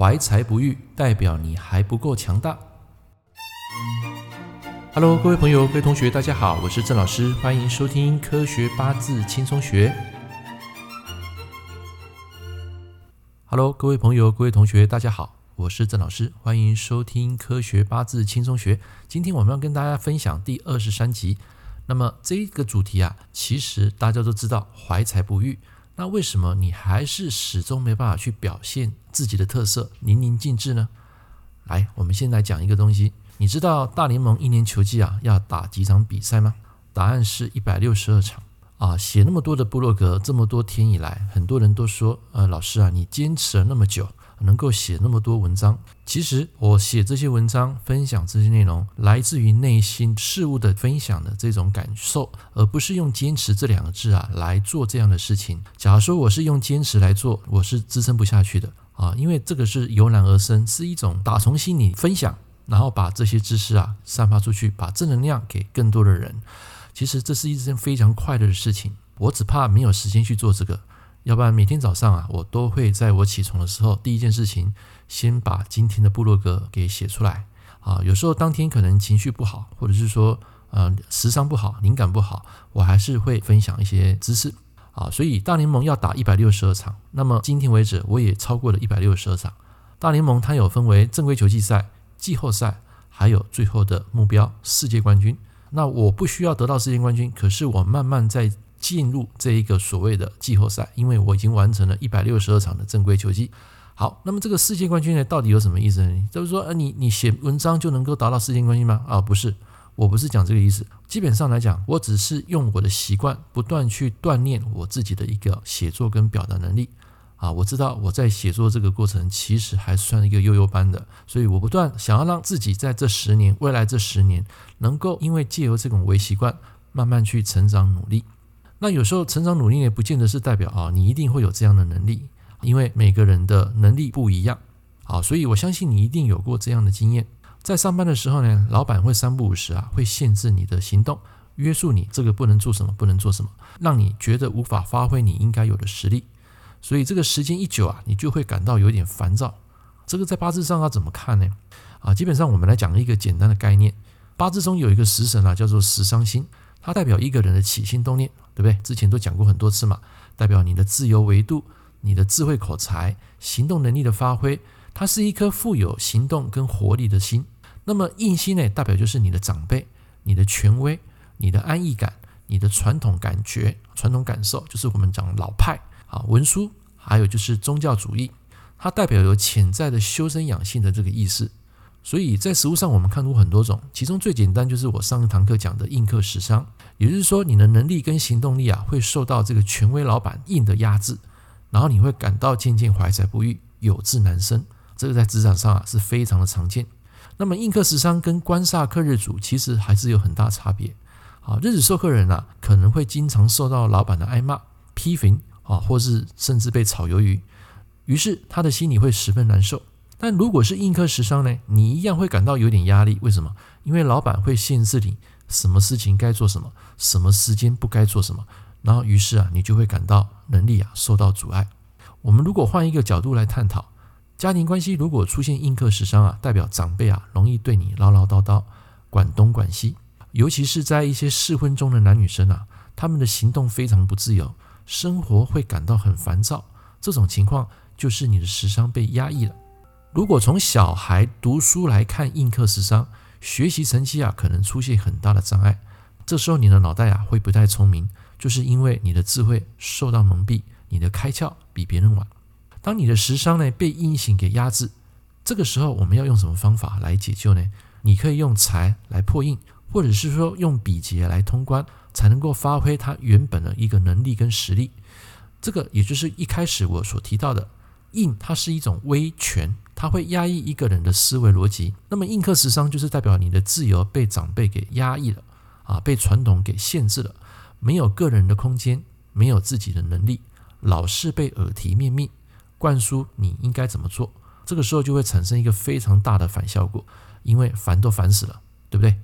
怀才不遇，代表你还不够强大。Hello，各位朋友、各位同学，大家好，我是郑老师，欢迎收听科学八字轻松学。Hello，各位朋友、各位同学，大家好，我是郑老师，欢迎收听科学八字轻松学。今天我们要跟大家分享第二十三集。那么这个主题啊，其实大家都知道，怀才不遇。那为什么你还是始终没办法去表现自己的特色淋漓尽致呢？来，我们先来讲一个东西。你知道大联盟一年球季啊要打几场比赛吗？答案是一百六十二场啊！写那么多的部落格，这么多天以来，很多人都说，呃，老师啊，你坚持了那么久。能够写那么多文章，其实我写这些文章、分享这些内容，来自于内心事物的分享的这种感受，而不是用“坚持”这两个字啊来做这样的事情。假如说我是用“坚持”来做，我是支撑不下去的啊，因为这个是由然而生，是一种打从心里分享，然后把这些知识啊散发出去，把正能量给更多的人。其实这是一件非常快乐的事情，我只怕没有时间去做这个。要不然每天早上啊，我都会在我起床的时候，第一件事情先把今天的部落格给写出来啊。有时候当天可能情绪不好，或者是说呃时尚不好、灵感不好，我还是会分享一些知识啊。所以大联盟要打一百六十二场，那么今天为止我也超过了一百六十二场。大联盟它有分为正规球季赛、季后赛，还有最后的目标世界冠军。那我不需要得到世界冠军，可是我慢慢在。进入这一个所谓的季后赛，因为我已经完成了一百六十二场的正规球季。好，那么这个世界冠军呢，到底有什么意思呢？就是说，呃，你你写文章就能够达到世界冠军吗？啊，不是，我不是讲这个意思。基本上来讲，我只是用我的习惯，不断去锻炼我自己的一个写作跟表达能力。啊，我知道我在写作这个过程其实还算一个悠悠班的，所以我不断想要让自己在这十年、未来这十年，能够因为借由这种微习惯，慢慢去成长努力。那有时候成长努力也不见得是代表啊，你一定会有这样的能力，因为每个人的能力不一样啊，所以我相信你一定有过这样的经验。在上班的时候呢，老板会三不五时啊，会限制你的行动，约束你这个不能做什么，不能做什么，让你觉得无法发挥你应该有的实力。所以这个时间一久啊，你就会感到有点烦躁。这个在八字上要怎么看呢？啊，基本上我们来讲一个简单的概念，八字中有一个食神啊，叫做食伤星。它代表一个人的起心动念，对不对？之前都讲过很多次嘛，代表你的自由维度、你的智慧口才、行动能力的发挥。它是一颗富有行动跟活力的心。那么印星呢，代表就是你的长辈、你的权威、你的安逸感、你的传统感觉、传统感受，就是我们讲老派啊、文书，还有就是宗教主义。它代表有潜在的修身养性的这个意思。所以在实务上，我们看出很多种，其中最简单就是我上一堂课讲的印克食伤，也就是说，你的能力跟行动力啊，会受到这个权威老板印的压制，然后你会感到渐渐怀才不遇，有志难伸。这个在职场上啊是非常的常见。那么印克时伤跟官煞克日主其实还是有很大差别。啊，日子受克人啊，可能会经常受到老板的挨骂、批评啊，或是甚至被炒鱿鱼，于是他的心里会十分难受。但如果是印克时伤呢，你一样会感到有点压力。为什么？因为老板会限制你什么事情该做什么，什么时间不该做什么，然后于是啊，你就会感到能力啊受到阻碍。我们如果换一个角度来探讨，家庭关系如果出现印克时伤啊，代表长辈啊容易对你唠唠叨叨，管东管西，尤其是在一些适婚中的男女生啊，他们的行动非常不自由，生活会感到很烦躁。这种情况就是你的时伤被压抑了。如果从小孩读书来看，印克食伤，学习成绩啊可能出现很大的障碍。这时候你的脑袋啊会不太聪明，就是因为你的智慧受到蒙蔽，你的开窍比别人晚。当你的时伤呢被印刑给压制，这个时候我们要用什么方法来解救呢？你可以用财来破印，或者是说用比劫来通关，才能够发挥它原本的一个能力跟实力。这个也就是一开始我所提到的，印它是一种威权。它会压抑一个人的思维逻辑，那么印克时伤就是代表你的自由被长辈给压抑了啊，被传统给限制了，没有个人的空间，没有自己的能力，老是被耳提面命灌输你应该怎么做，这个时候就会产生一个非常大的反效果，因为烦都烦死了，对不对？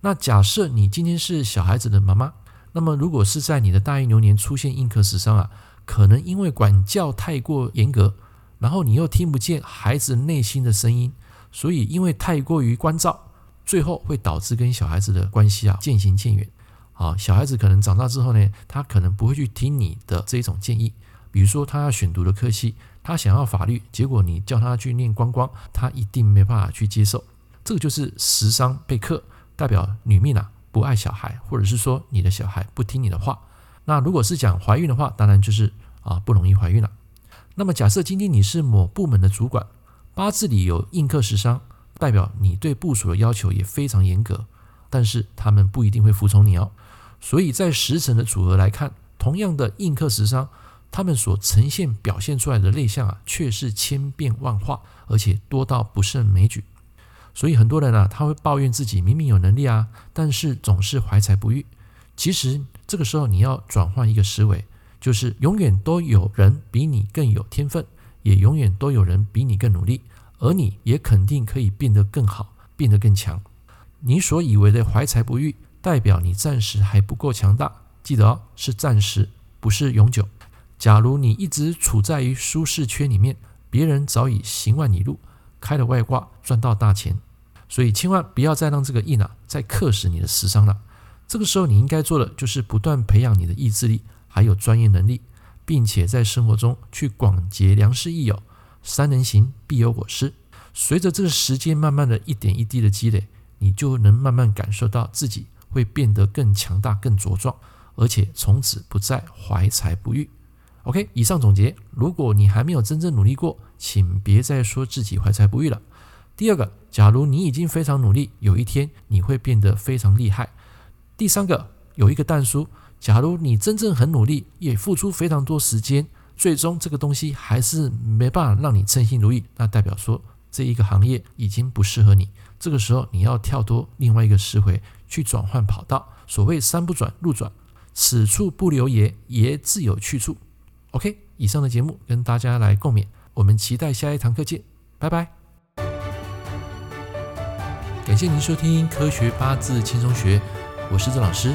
那假设你今天是小孩子的妈妈，那么如果是在你的大运流年出现印克时伤啊，可能因为管教太过严格。然后你又听不见孩子内心的声音，所以因为太过于关照，最后会导致跟小孩子的关系啊渐行渐远。啊，小孩子可能长大之后呢，他可能不会去听你的这种建议。比如说他要选读的科系，他想要法律，结果你叫他去念观光，他一定没办法去接受。这个就是食伤被克，代表女命啊不爱小孩，或者是说你的小孩不听你的话。那如果是讲怀孕的话，当然就是啊不容易怀孕了。那么假设今天你是某部门的主管，八字里有印克食伤，代表你对部署的要求也非常严格，但是他们不一定会服从你哦。所以在时辰的组合来看，同样的印克食伤。他们所呈现表现出来的类象啊，却是千变万化，而且多到不胜枚举。所以很多人啊，他会抱怨自己明明有能力啊，但是总是怀才不遇。其实这个时候你要转换一个思维，就是永远都有人比你更有天分，也永远都有人比你更努力，而你也肯定可以变得更好，变得更强。你所以为的怀才不遇，代表你暂时还不够强大。记得哦，是暂时，不是永久。假如你一直处在于舒适圈里面，别人早已行万里路，开了外挂，赚到大钱。所以千万不要再让这个印啊再克死你的食伤了。这个时候你应该做的就是不断培养你的意志力，还有专业能力，并且在生活中去广结良师益友。三人行必有我师。随着这个时间慢慢的一点一滴的积累，你就能慢慢感受到自己会变得更强大、更茁壮，而且从此不再怀才不遇。OK，以上总结。如果你还没有真正努力过，请别再说自己怀才不遇了。第二个，假如你已经非常努力，有一天你会变得非常厉害。第三个，有一个蛋叔，假如你真正很努力，也付出非常多时间，最终这个东西还是没办法让你称心如意，那代表说这一个行业已经不适合你。这个时候你要跳脱另外一个思维，去转换跑道。所谓山不转路转，此处不留爷，爷自有去处。OK，以上的节目跟大家来共勉，我们期待下一堂课见，拜拜。感谢您收听《科学八字轻松学》，我是郑老师。